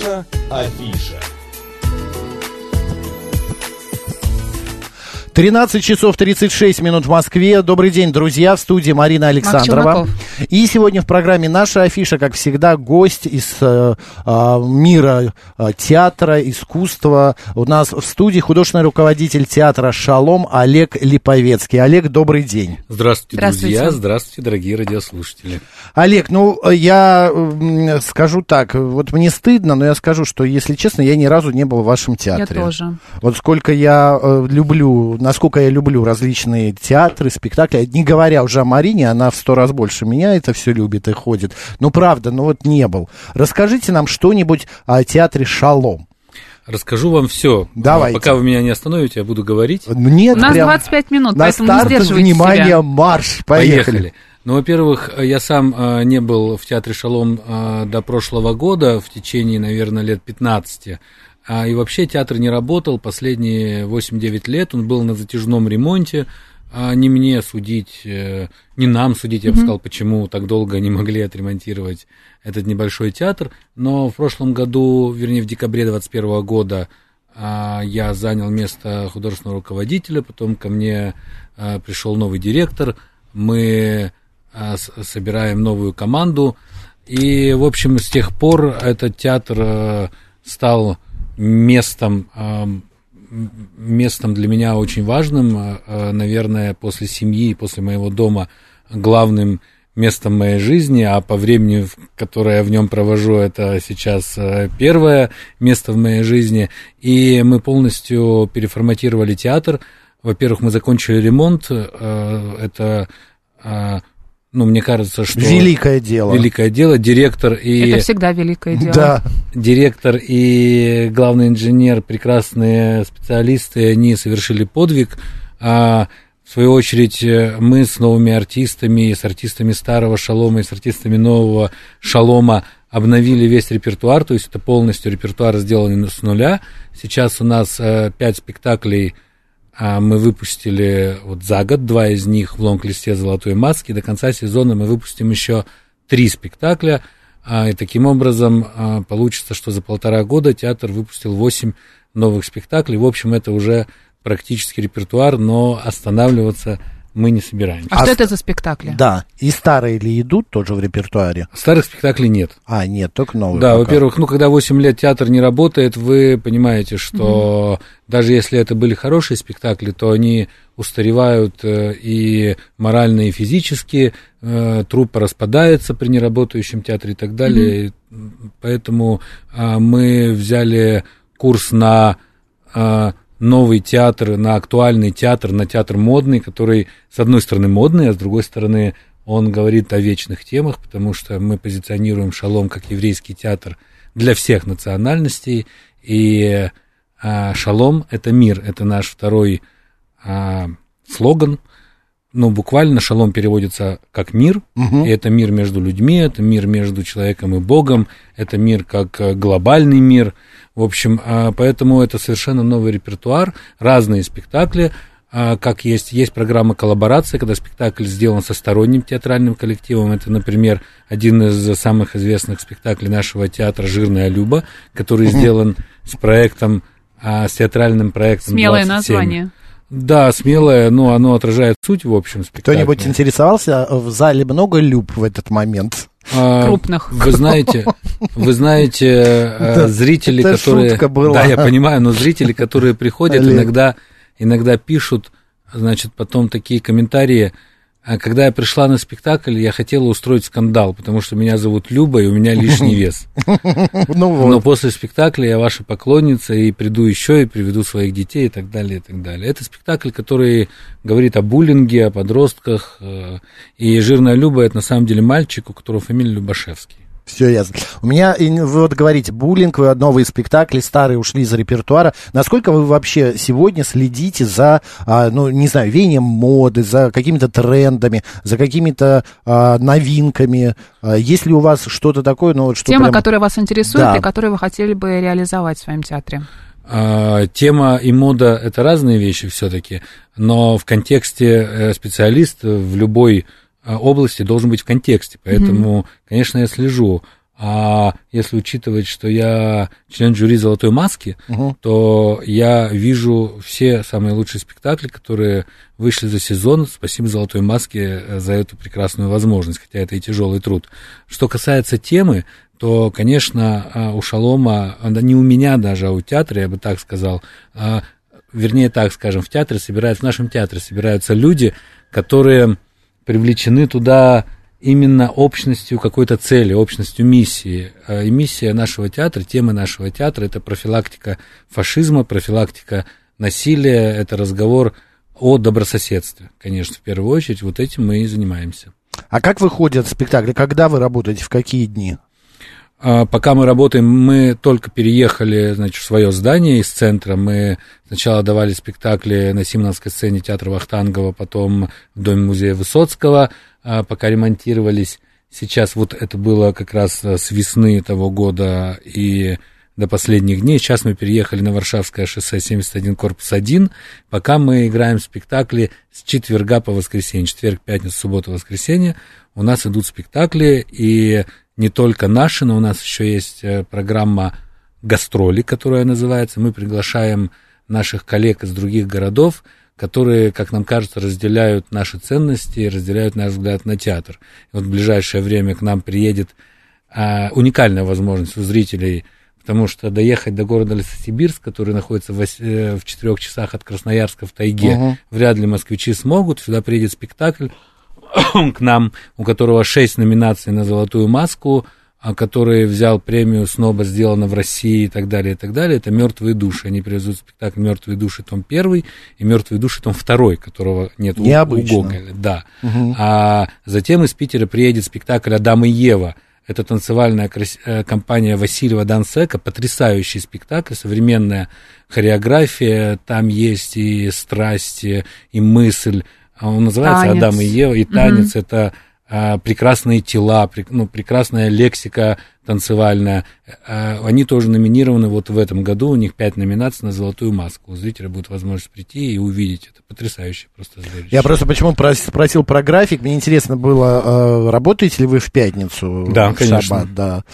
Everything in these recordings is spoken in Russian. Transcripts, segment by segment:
Наша афиша. 13 часов 36 минут в Москве. Добрый день, друзья. В студии Марина Александрова. И сегодня в программе «Наша афиша», как всегда, гость из э, э, мира э, театра, искусства. У нас в студии художественный руководитель театра «Шалом» Олег Липовецкий. Олег, добрый день. Здравствуйте, Здравствуйте. друзья. Здравствуйте, дорогие радиослушатели. Олег, ну, я э, скажу так. Вот мне стыдно, но я скажу, что, если честно, я ни разу не был в вашем театре. Я тоже. Вот сколько я э, люблю насколько я люблю различные театры, спектакли, не говоря уже о Марине, она в сто раз больше меня это все любит и ходит. Ну, правда, ну вот не был. Расскажите нам что-нибудь о театре «Шалом». Расскажу вам все. Давайте. Пока вы меня не остановите, я буду говорить. Нет, У нас 25 минут, на поэтому старт, не сдерживайте внимание, себя. марш, поехали. Поехали. Ну, во-первых, я сам э, не был в театре «Шалом» э, до прошлого года, в течение, наверное, лет 15. А, и вообще театр не работал последние 8-9 лет, он был на затяжном ремонте. А не мне судить, э, не нам судить, я бы сказал, почему так долго не могли отремонтировать этот небольшой театр. Но в прошлом году, вернее, в декабре 2021 года а, я занял место художественного руководителя, потом ко мне а, пришел новый директор, мы а, собираем новую команду. И, в общем, с тех пор этот театр э, стал местом, местом для меня очень важным, э, э, наверное, после семьи, после моего дома, главным местом моей жизни, а по времени, которое я в нем провожу, это сейчас первое место в моей жизни. И мы полностью переформатировали театр. Во-первых, мы закончили ремонт. Это ну, мне кажется, что... Великое дело. Великое дело. Директор и... Это всегда великое дело. Да. Директор и главный инженер, прекрасные специалисты, они совершили подвиг. А в свою очередь мы с новыми артистами, с артистами старого шалома и с артистами нового шалома обновили весь репертуар, то есть это полностью репертуар сделан с нуля. Сейчас у нас э, пять спектаклей мы выпустили вот за год, два из них в лонг-листе «Золотой маски». До конца сезона мы выпустим еще три спектакля. А, и таким образом а, получится, что за полтора года театр выпустил восемь новых спектаклей. В общем, это уже практически репертуар, но останавливаться мы не собираемся. А, а что это за спектакли? Да, и старые ли идут тоже в репертуаре? Старых спектаклей нет. А, нет, только новые. Да, во-первых, ну, когда 8 лет театр не работает, вы понимаете, что угу. даже если это были хорошие спектакли, то они устаревают э, и морально, и физически, э, труппа распадается при неработающем театре и так далее. Угу. Поэтому а, мы взяли курс на а, новый театр, на актуальный театр, на театр модный, который, с одной стороны, модный, а с другой стороны, он говорит о вечных темах, потому что мы позиционируем Шалом как еврейский театр для всех национальностей, и а, Шалом – это мир, это наш второй а, слоган, ну, буквально шалом переводится как мир, угу. и это мир между людьми, это мир между человеком и Богом, это мир как э, глобальный мир, в общем, а, поэтому это совершенно новый репертуар, разные спектакли, а, как есть, есть программа коллаборации, когда спектакль сделан со сторонним театральным коллективом. Это, например, один из самых известных спектаклей нашего театра «Жирная Люба», который угу. сделан с проектом, а, с театральным проектом Смелое 27. название. Да, смелое, но оно отражает суть, в общем, спектакля. Кто-нибудь интересовался, в зале много люб в этот момент? А, Крупных. Вы знаете, вы знаете, э, зрители, которые... Да, я понимаю, но зрители, которые приходят, иногда, иногда пишут, значит, потом такие комментарии, а когда я пришла на спектакль, я хотела устроить скандал, потому что меня зовут Люба, и у меня лишний вес. Ну. Но после спектакля я ваша поклонница, и приду еще, и приведу своих детей, и так далее, и так далее. Это спектакль, который говорит о буллинге, о подростках. Э, и «Жирная Люба» — это на самом деле мальчик, у которого фамилия Любашевский. Все ясно. У меня, вы вот говорите, буллинг, вы новые спектакли, старые ушли из репертуара. Насколько вы вообще сегодня следите за, а, ну, не знаю, веянием моды, за какими-то трендами, за какими-то а, новинками? А, есть ли у вас что-то такое? Ну, что Тема, прям... которая вас интересует да. и которую вы хотели бы реализовать в своем театре? Тема и мода – это разные вещи все-таки, но в контексте э, специалист в любой области должен быть в контексте. Поэтому, mm-hmm. конечно, я слежу. А если учитывать, что я член жюри «Золотой маски», угу. то я вижу все самые лучшие спектакли, которые вышли за сезон. Спасибо «Золотой маске» за эту прекрасную возможность, хотя это и тяжелый труд. Что касается темы, то, конечно, а, у Шалома, не у меня даже, а у театра, я бы так сказал, а, вернее так скажем, в театре собираются, в нашем театре собираются люди, которые привлечены туда именно общностью какой-то цели, общностью миссии. А, и миссия нашего театра, тема нашего театра – это профилактика фашизма, профилактика насилия, это разговор о добрососедстве, конечно, в первую очередь. Вот этим мы и занимаемся. А как выходят спектакли? Когда вы работаете? В какие дни? А, пока мы работаем, мы только переехали, значит, в свое здание из центра. Мы сначала давали спектакли на Симоновской сцене театра Вахтангова, потом в Доме музея Высоцкого – а, пока ремонтировались. Сейчас вот это было как раз э, с весны того года и до последних дней. Сейчас мы переехали на Варшавское шоссе 71, корпус 1. Пока мы играем спектакли с четверга по воскресенье. Четверг, пятница, суббота, воскресенье. У нас идут спектакли, и не только наши, но у нас еще есть э, программа гастроли, которая называется. Мы приглашаем наших коллег из других городов, которые, как нам кажется, разделяют наши ценности, разделяют наш взгляд на театр. И вот в ближайшее время к нам приедет а, уникальная возможность у зрителей, потому что доехать до города Лесосибирск, который находится в, э, в четырех часах от Красноярска в тайге, угу. вряд ли москвичи смогут. Сюда приедет спектакль к нам, у которого шесть номинаций на «Золотую маску», а который взял премию «Сноба сделано в России» и так далее, и так далее, это «Мертвые души». Они привезут спектакль «Мертвые души» том первый и «Мертвые души» том второй, которого нет Необычно. у Гоголя. Да. Угу. А затем из Питера приедет спектакль «Адам и Ева». Это танцевальная э, компания Васильева Дансека, потрясающий спектакль, современная хореография, там есть и страсти, и мысль. А он называется танец. «Адам и Ева», и танец угу. это а, прекрасные тела, ну, прекрасная лексика танцевальная. А, они тоже номинированы вот в этом году, у них пять номинаций на «Золотую маску». У зрителя будет возможность прийти и увидеть это. Потрясающе просто зрелище. Я просто почему спросил про график, мне интересно было, работаете ли вы в пятницу? Да, конечно. Шаббат, да.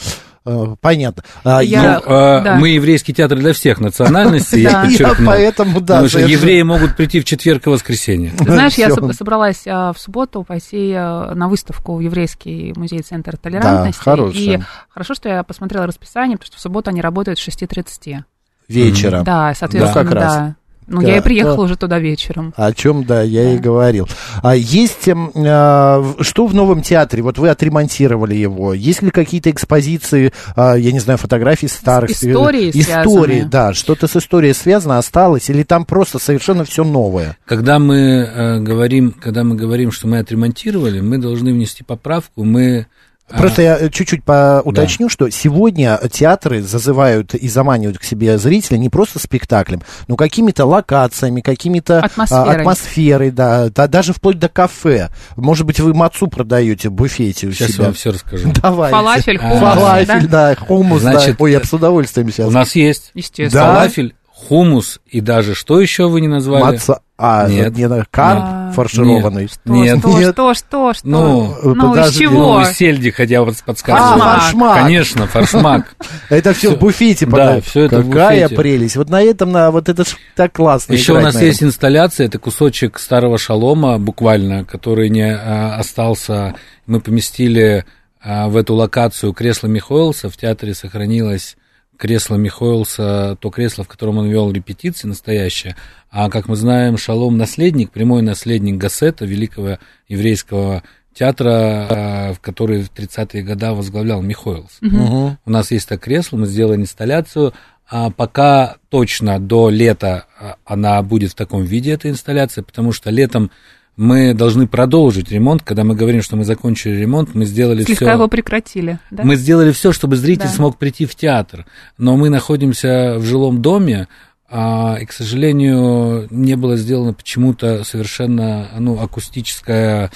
Э, понятно. А, я, ну, а, да. Мы еврейский театр для всех национальностей, я подчеркну. Поэтому, да. Потому что евреи могут прийти в четверг и воскресенье. Знаешь, я собралась а, в субботу пойти на выставку в Еврейский музей-центр толерантности. Да, И хорошо, что я посмотрела расписание, потому что в субботу они работают с 6.30. Вечера. Да, соответственно, ну, как раз. да. Ну, да, я и приехала то, уже туда вечером. О чем, да, я да. и говорил. А есть, а, что в новом театре? Вот вы отремонтировали его. Есть ли какие-то экспозиции, а, я не знаю, фотографии старых? Истории Истории, да. Что-то с историей связано, осталось? Или там просто совершенно все новое? Когда мы э, говорим, когда мы говорим, что мы отремонтировали, мы должны внести поправку. Мы Просто я э, чуть-чуть уточню, да. что сегодня театры зазывают и заманивают к себе зрителя не просто спектаклем, но какими-то локациями, какими-то а, атмосферой, атмосферой да, да, даже вплоть до кафе. Может быть, вы мацу продаете в буфете у сейчас себя. я вам все расскажу. Давайте. Фалафель, хумус. Фалафель, да, да хумус, Значит, да. Ой, я с удовольствием сейчас. У нас есть. Естественно. Да? Фалафель, хумус и даже что еще вы не назвали? Маца. А, нет, не, карп нет. фаршированный. Нет. Что, нет. Что, нет. что, что, что? Ну, ну из чего? Ну, из сельди, хотя вот подсказываю. А, фаршмак. Конечно, фаршмак. Это все в буфете. Да, все это Какая прелесть. Вот на этом, на вот это так классно Еще у нас есть инсталляция, это кусочек старого шалома, буквально, который не а, остался. Мы поместили а, в эту локацию кресло Михоэлса. В театре сохранилось кресло Михоэлса, то кресло, в котором он вел репетиции настоящее. А, как мы знаем, Шалом наследник, прямой наследник Гассета, великого еврейского театра, а, в который в 30-е годы возглавлял Михоэлс. Угу. У нас есть это кресло, мы сделали инсталляцию. А пока точно до лета а, она будет в таком виде, эта инсталляция, потому что летом мы должны продолжить ремонт. Когда мы говорим, что мы закончили ремонт, мы сделали все. Слегка его прекратили. Да? Мы сделали все, чтобы зритель да. смог прийти в театр. Но мы находимся в жилом доме, а, и, к сожалению, не было сделано почему-то совершенно ну, акустическое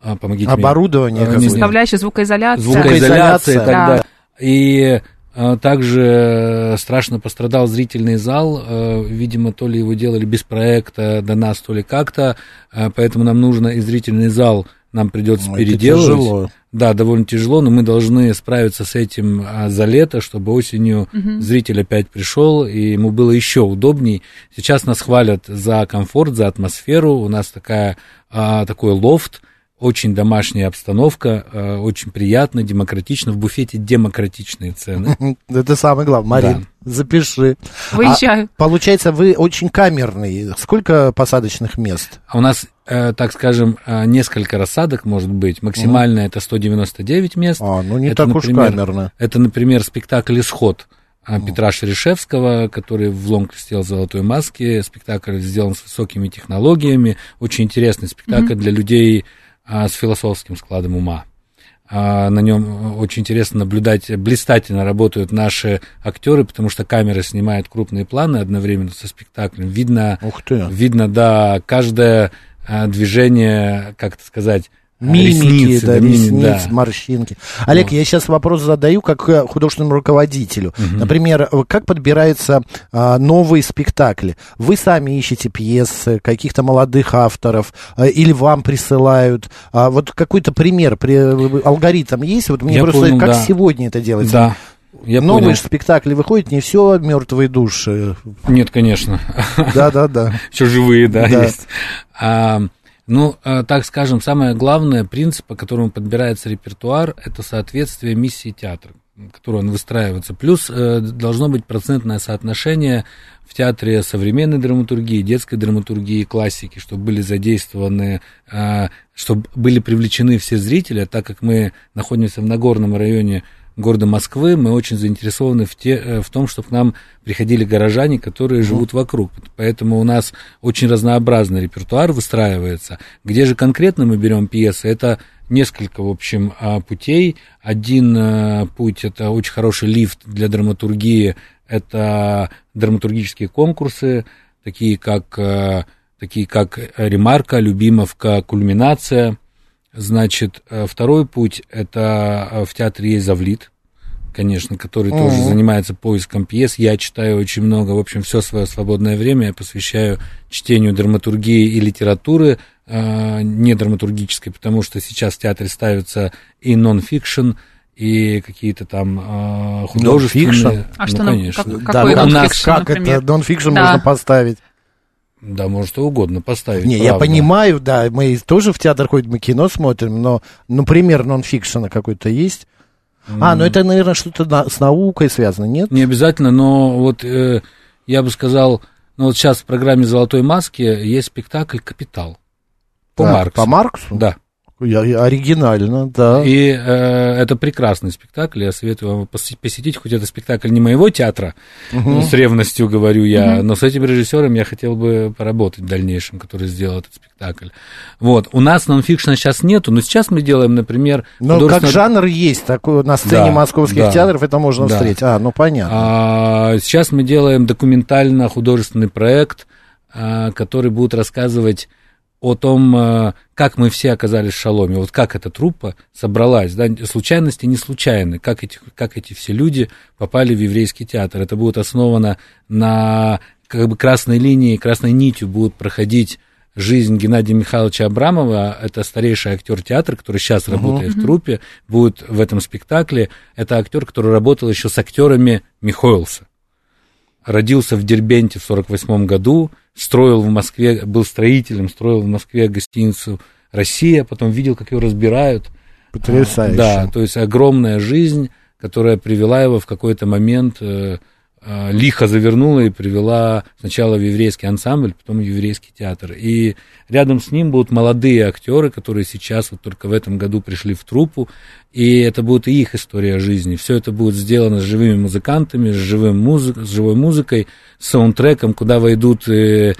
а, помогите оборудование, мне. составляющая звукоизоляция, звукоизоляция, и так далее. И а, также страшно пострадал зрительный зал, а, видимо, то ли его делали без проекта до нас, то ли как-то, поэтому нам нужно и зрительный зал нам придется ну, переделывать. Да, довольно тяжело, но мы должны справиться с этим а, за лето, чтобы осенью угу. зритель опять пришел, и ему было еще удобней. Сейчас нас хвалят за комфорт, за атмосферу. У нас такая, а, такой лофт, очень домашняя обстановка, а, очень приятно, демократично. В буфете демократичные цены. Это самое главное. Марин, да. запиши. Выезжаю. А, получается, вы очень камерный. Сколько посадочных мест? У нас Э, так скажем, э, несколько рассадок, может быть. Максимально mm. это 199 мест. А, ну не это, так например, уж камерно. Это, например, спектакль «Исход». Петра Шерешевского, который в Лонг сделал «Золотой маске». Спектакль сделан с высокими технологиями. Очень интересный спектакль mm-hmm. для людей а, с философским складом ума. А, на нем очень интересно наблюдать, блистательно работают наши актеры, потому что камера снимает крупные планы одновременно со спектаклем. Видно, Ух ты. видно, да, каждая а, движение, как это сказать, Мимики, ресницы, да, да, ресниц, да. морщинки. Олег, вот. я сейчас вопрос задаю как э, художественному руководителю. Угу. Например, э, как подбираются а, новые спектакли? Вы сами ищете пьесы, каких-то молодых авторов, а, или вам присылают? А, вот какой-то пример, при, алгоритм есть? Вот мне я просто понял, как да. сегодня это делается? Да. Я Новые понял. спектакли выходят, не все мертвые души. Нет, конечно. Да, да, да. Еще живые, да, да. есть. А, ну, а, так скажем, самое главное, принцип, по которому подбирается репертуар, это соответствие миссии театра, которую он выстраивается. Плюс э, должно быть процентное соотношение в театре современной драматургии, детской драматургии, классики, чтобы были задействованы, э, чтобы были привлечены все зрители, так как мы находимся в Нагорном районе города Москвы, мы очень заинтересованы в, те, э, в том, чтобы к нам приходили горожане, которые живут вокруг. Поэтому у нас очень разнообразный репертуар выстраивается. Где же конкретно мы берем пьесы? Это несколько, в общем, а, путей. Один э, путь – это очень хороший лифт для драматургии, это драматургические конкурсы, такие как, э, такие как «Ремарка», «Любимовка», «Кульминация», Значит, э, второй путь – это э, в театре есть Завлит, конечно, который uh-huh. тоже занимается поиском пьес. Я читаю очень много, в общем, все свое свободное время я посвящаю чтению драматургии и литературы, э, не драматургической, потому что сейчас в театре ставятся и нон-фикшн, и какие-то там э, художественные. А ну, что, конечно. Как, какой да, нас как например? это нон-фикшн да. можно поставить? Да, может, что угодно поставить. Не, правда. я понимаю, да, мы тоже в театр ходим, мы кино смотрим, но, ну, пример нон-фикшена какой-то есть? Mm. А, ну это, наверное, что-то на, с наукой связано, нет? Не обязательно, но вот э, я бы сказал, ну вот сейчас в программе «Золотой маски» есть спектакль «Капитал». По так, Марксу. По Марксу? Да. Оригинально, да. И э, это прекрасный спектакль, я советую вам посетить, хоть это спектакль не моего театра, угу. с ревностью говорю я, угу. но с этим режиссером я хотел бы поработать в дальнейшем, который сделал этот спектакль. Вот, у нас нонфикшна сейчас нету, но сейчас мы делаем, например... Ну, художественно... как жанр есть, такой на сцене да, московских да, театров это можно да. встретить. А, ну понятно. А, сейчас мы делаем документально-художественный проект, а, который будет рассказывать о том, э, как мы все оказались в шаломе, вот как эта труппа собралась, да, случайности не случайны, как эти, как эти все люди попали в еврейский театр. Это будет основано на как бы красной линии, красной нитью будут проходить жизнь Геннадия Михайловича Абрамова. Это старейший актер театра, который сейчас uh-huh. работает в труппе, будет в этом спектакле. Это актер, который работал еще с актерами Михоэлса. Родился в Дербенте в 1948 году, строил в Москве, был строителем, строил в Москве гостиницу «Россия», потом видел, как ее разбирают. Потрясающе. Да, то есть огромная жизнь, которая привела его в какой-то момент, э, э, лихо завернула и привела сначала в еврейский ансамбль, потом в еврейский театр. И рядом с ним будут молодые актеры, которые сейчас вот только в этом году пришли в труппу, и это будет и их история жизни. Все это будет сделано с живыми музыкантами, с, живым музык, с живой музыкой, с саундтреком, куда войдут и,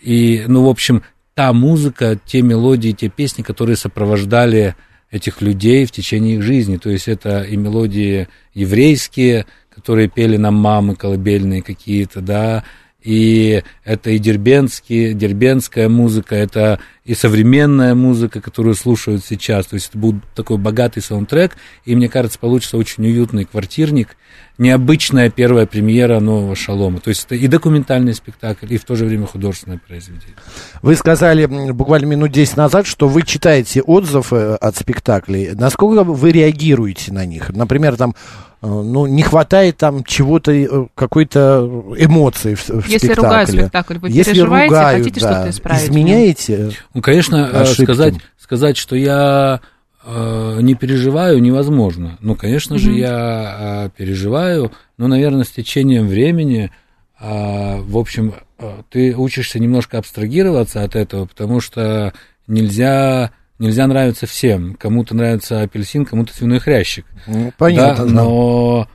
и, ну, в общем, та музыка, те мелодии, те песни, которые сопровождали этих людей в течение их жизни. То есть это и мелодии еврейские, которые пели нам мамы колыбельные какие-то, да, и это и дербенские, дербенская музыка, это и современная музыка, которую слушают сейчас. То есть это будет такой богатый саундтрек, и мне кажется, получится очень уютный квартирник, необычная первая премьера нового шалома. То есть это и документальный спектакль, и в то же время художественное произведение. Вы сказали буквально минут 10 назад, что вы читаете отзывы от спектаклей. Насколько вы реагируете на них? Например, там Э, ну, не хватает там чего-то, э, какой-то эмоции в, в Если спектакле. ругают спектакль, вы Если переживаете, ругают, хотите да, что-то исправить? Изменяете Ну, конечно, э, ошибки? сказать, сказать, что я э, не переживаю, невозможно. Ну, конечно же, я э, переживаю, но, наверное, с течением времени, э, в общем, э, ты учишься немножко абстрагироваться от этого, потому что нельзя нельзя нравиться всем. Кому-то нравится апельсин, кому-то свиной хрящик. Ну, понятно. Да, но,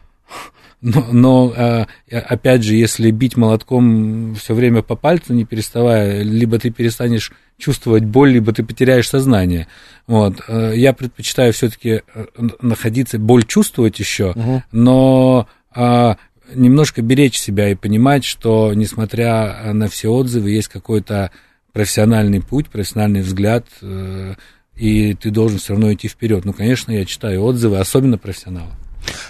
но, но а, опять же, если бить молотком все время по пальцу, не переставая, либо ты перестанешь чувствовать боль, либо ты потеряешь сознание. Вот. Э, я предпочитаю все-таки э, находиться, боль чувствовать еще, угу. но немножко беречь себя и понимать, что несмотря на все отзывы, есть какой-то профессиональный путь, профессиональный взгляд, э, и ты должен все равно идти вперед. Ну, конечно, я читаю отзывы, особенно профессионалов.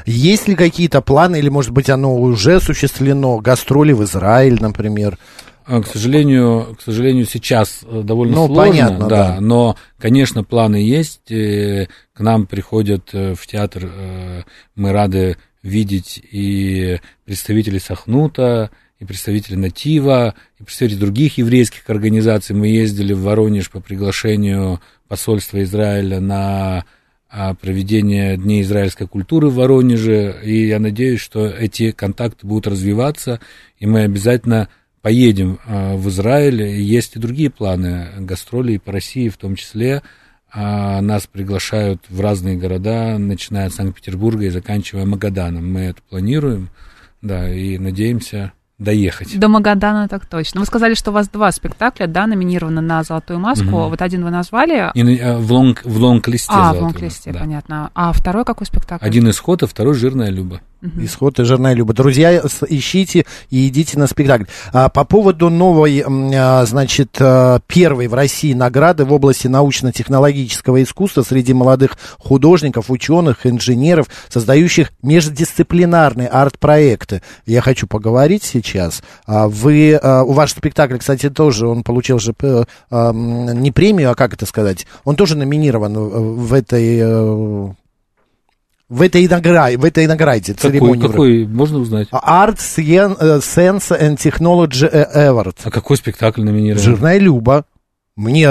Есть ли какие-то планы, или, может быть, оно уже осуществлено, гастроли в Израиль, например? А, к сожалению, к сожалению, сейчас э, довольно ну, сложно, понятно, да, да. но, конечно, планы есть. К нам приходят э, в театр, мы рады видеть и представителей Сахнута, и представители Натива, и представители других еврейских организаций. Мы ездили в Воронеж по приглашению посольства Израиля на а, проведение Дней израильской культуры в Воронеже, и я надеюсь, что эти контакты будут развиваться, и мы обязательно поедем а, в Израиль. Есть и другие планы, гастроли по России в том числе. А, нас приглашают в разные города, начиная от Санкт-Петербурга и заканчивая Магаданом. Мы это планируем, да, и надеемся доехать. До Магадана так точно. Вы сказали, что у вас два спектакля, да, номинированы на «Золотую маску». Угу. Вот один вы назвали. И, э, в, лонг, в лонг-листе. А, в лонг-листе, да. понятно. А второй какой спектакль? Один «Исход», а второй «Жирная Люба». Угу. Исход и жирная Люба. Друзья, ищите и идите на спектакль. А, по поводу новой, а, значит, а, первой в России награды в области научно-технологического искусства среди молодых художников, ученых, инженеров, создающих междисциплинарные арт-проекты. Я хочу поговорить сейчас. А, вы, а, у ваш спектакль, кстати, тоже, он получил же а, не премию, а как это сказать, он тоже номинирован в этой в этой награде, в этой награде церемонии. Какой, можно узнать? Art, Sense and Technology Award. А какой спектакль номинирован? Жирная Люба. Мне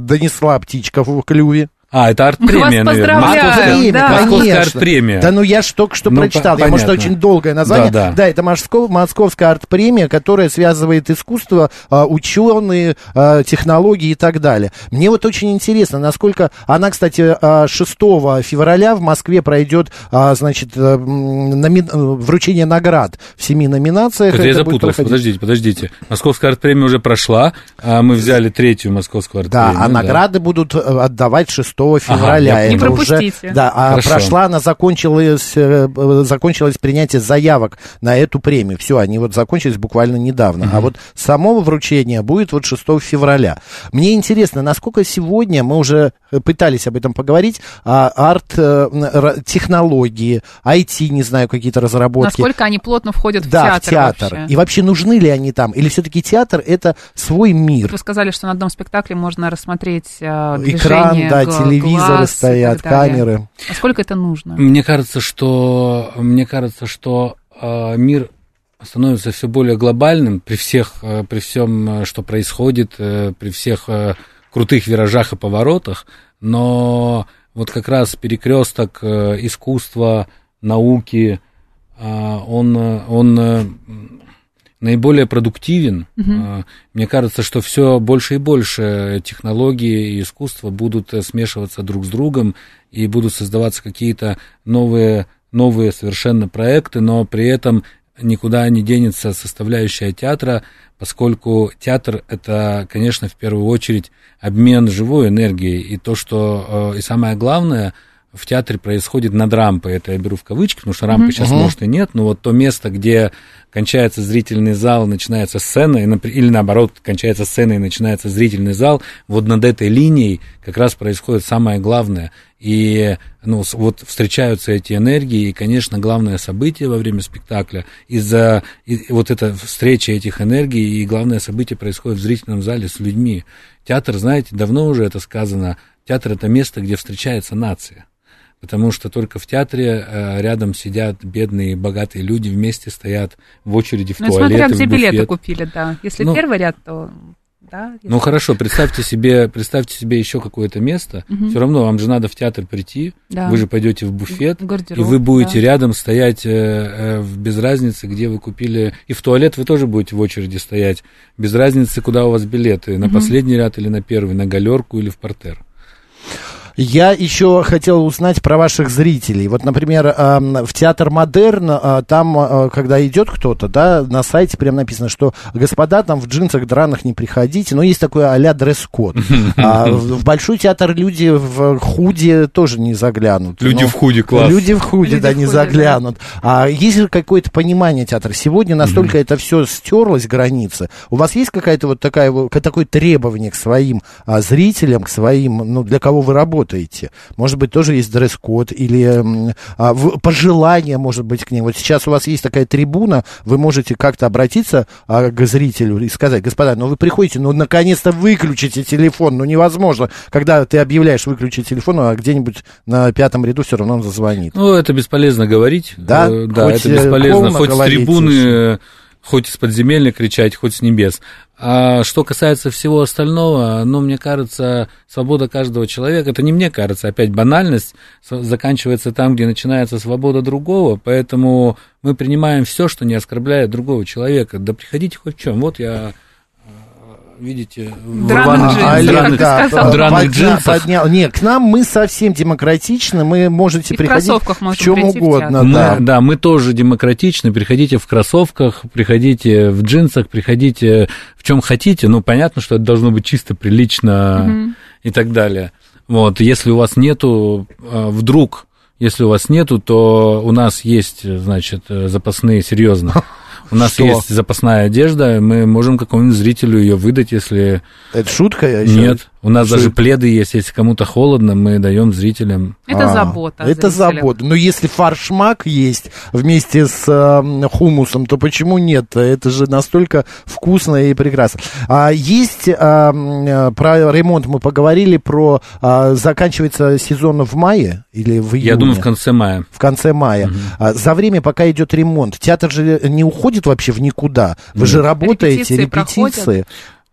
донесла птичка в клюве. А, это арт-премия, наверное. Московская, да. Московская арт-премия. Да ну я ж только что ну, прочитал. Понятно. Я, может, очень долгое название. Да, да. да это Московская арт-премия, которая связывает искусство, а, ученые, а, технологии и так далее. Мне вот очень интересно, насколько... Она, кстати, 6 а, февраля в Москве пройдет, значит, э, номи... Э, вручение наград в семи номинациях. Это я запутался. Подождите, подождите. Московская арт-премия уже прошла, мы взяли третью Московскую арт-премию. Да, а награды да. будут э, отдавать 6 февраля. Ага, не пропустите. Уже, да, а Хорошо. прошла, она закончилась, э, закончилось принятие заявок на эту премию. Все, они вот закончились буквально недавно. Угу. А вот само вручение будет вот 6 февраля. Мне интересно, насколько сегодня, мы уже пытались об этом поговорить, а, арт-технологии, э, IT, не знаю, какие-то разработки. Насколько они плотно входят в да, театр в театр. Вообще. И вообще нужны ли они там? Или все-таки театр это свой мир? Вы сказали, что на одном спектакле можно рассмотреть э, Экран, да, телевизоры стоят, камеры. Насколько это нужно? Мне кажется, что, мне кажется, что э, мир становится все более глобальным при всех, э, при всем, э, что происходит, э, при всех э, крутых виражах и поворотах, но вот как раз перекресток э, искусства, науки, э, он, он э, наиболее продуктивен. Угу. Мне кажется, что все больше и больше технологии и искусства будут э, смешиваться друг с другом и будут создаваться какие-то новые, новые совершенно проекты, но при этом никуда не денется составляющая театра, поскольку театр это, конечно, в первую очередь обмен живой энергией и то, что э, и самое главное в театре происходит над рампой. Это я беру в кавычки, потому что рампы mm-hmm. сейчас, может, и нет, но вот то место, где кончается зрительный зал, начинается сцена, или наоборот, кончается сцена и начинается зрительный зал, вот над этой линией как раз происходит самое главное. И ну, вот встречаются эти энергии, и, конечно, главное событие во время спектакля, из-за вот этой встречи этих энергий, и главное событие происходит в зрительном зале с людьми. Театр, знаете, давно уже это сказано, театр это место, где встречается нация потому что только в театре э, рядом сидят бедные богатые люди, вместе стоят в очереди в ну, туалет. Смотря где билеты купили, да. Если ну, первый ряд, то да. Если... Ну хорошо, представьте себе, представьте себе еще какое-то место. Угу. Все равно вам же надо в театр прийти. Да. Вы же пойдете в буфет, в и вы будете да. рядом стоять э, э, без разницы, где вы купили. И в туалет вы тоже будете в очереди стоять. Без разницы, куда у вас билеты, на угу. последний ряд или на первый, на галерку или в портер. Я еще хотел узнать про ваших зрителей. Вот, например, в театр Модерн, а, там, а, когда идет кто-то, да, на сайте прям написано, что господа там в джинсах драных не приходите, но есть такой а-ля дресс-код. А в Большой театр люди в худе тоже не заглянут. Люди в худе, класс. Люди в худе, да, не заглянут. А есть ли какое-то понимание театра? Сегодня настолько это все стерлось, границы. У вас есть какая-то вот такая, такое требование к своим зрителям, к своим, ну, для кого вы работаете? Работаете. Может быть, тоже есть дресс-код или а, в, пожелания, может быть, к ним. Вот сейчас у вас есть такая трибуна, вы можете как-то обратиться а, к зрителю и сказать, господа, ну вы приходите, ну наконец-то выключите телефон, ну невозможно, когда ты объявляешь выключить телефон, а где-нибудь на пятом ряду все равно он зазвонит. Ну, это бесполезно говорить. Да, э, да это бесполезно. Хоть с трибуны хоть из подземелья кричать, хоть с небес. А что касается всего остального, ну, мне кажется, свобода каждого человека, это не мне кажется, опять банальность заканчивается там, где начинается свобода другого, поэтому мы принимаем все, что не оскорбляет другого человека. Да приходите хоть в чем. Вот я видите, драных джинсах, да, драных джинсах. Поднял. Нет, к нам мы совсем демократичны, мы можете и приходить в, в чем угодно. В да. Мы, да, мы тоже демократичны, приходите в кроссовках, приходите в джинсах, приходите в чем хотите, ну, понятно, что это должно быть чисто, прилично угу. и так далее. Вот, если у вас нету, а, вдруг, если у вас нету, то у нас есть, значит, запасные, серьезно. У нас что? есть запасная одежда, мы можем какому-нибудь зрителю ее выдать, если... Это шутка? Я еще... Нет, у нас Что? даже пледы есть, если кому-то холодно, мы даем зрителям. Это а, забота. Это забота. Но если фаршмак есть вместе с э, хумусом, то почему нет? Это же настолько вкусно и прекрасно. А, есть а, про ремонт мы поговорили, про а, заканчивается сезон в мае или в июне? Я думаю, в конце мая. В конце мая. Угу. А, за время, пока идет ремонт, театр же не уходит вообще в никуда. Вы нет. же работаете, репетиции. репетиции.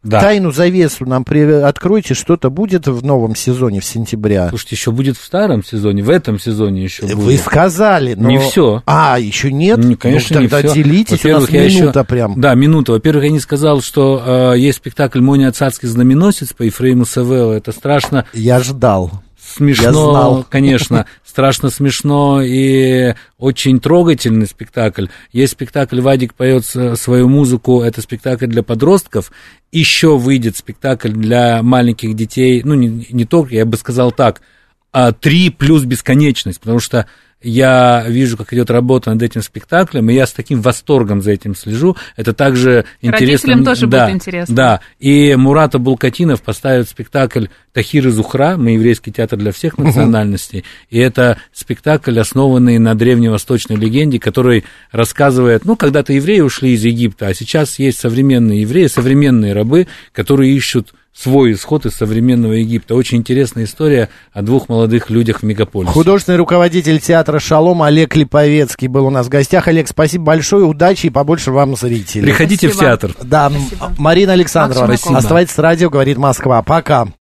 Да. Тайну завесу нам при... откройте, что-то будет в новом сезоне в сентябре. Слушайте, еще будет в старом сезоне, в этом сезоне еще будет. Вы сказали, но... Не все. А, еще нет? Не, конечно, ну, тогда не все. делитесь, у нас минута еще... прям. Да, минута. Во-первых, я не сказал, что э, есть спектакль «Моня царский знаменосец» по Ефрейму Савелло. Это страшно. Я ждал смешно, Я знал. конечно, страшно смешно и очень трогательный спектакль. Есть спектакль «Вадик поет свою музыку», это спектакль для подростков. Еще выйдет спектакль для маленьких детей, ну, не, не только, я бы сказал так, а три плюс бесконечность, потому что я вижу, как идет работа над этим спектаклем, и я с таким восторгом за этим слежу. Это также интересно. Родителям тоже да, будет интересно. Да, и Мурата Булкатинов поставит спектакль «Тахир и Зухра», мы еврейский театр для всех национальностей, и это спектакль, основанный на древневосточной легенде, который рассказывает, ну, когда-то евреи ушли из Египта, а сейчас есть современные евреи, современные рабы, которые ищут свой исход из современного Египта. Очень интересная история о двух молодых людях в мегаполисе. Художественный руководитель театра «Шалом» Олег Липовецкий был у нас в гостях. Олег, спасибо большое, удачи и побольше вам зрителей. Приходите спасибо. в театр. Да, спасибо. Марина Александрова, оставайтесь с радио, говорит Москва. Пока.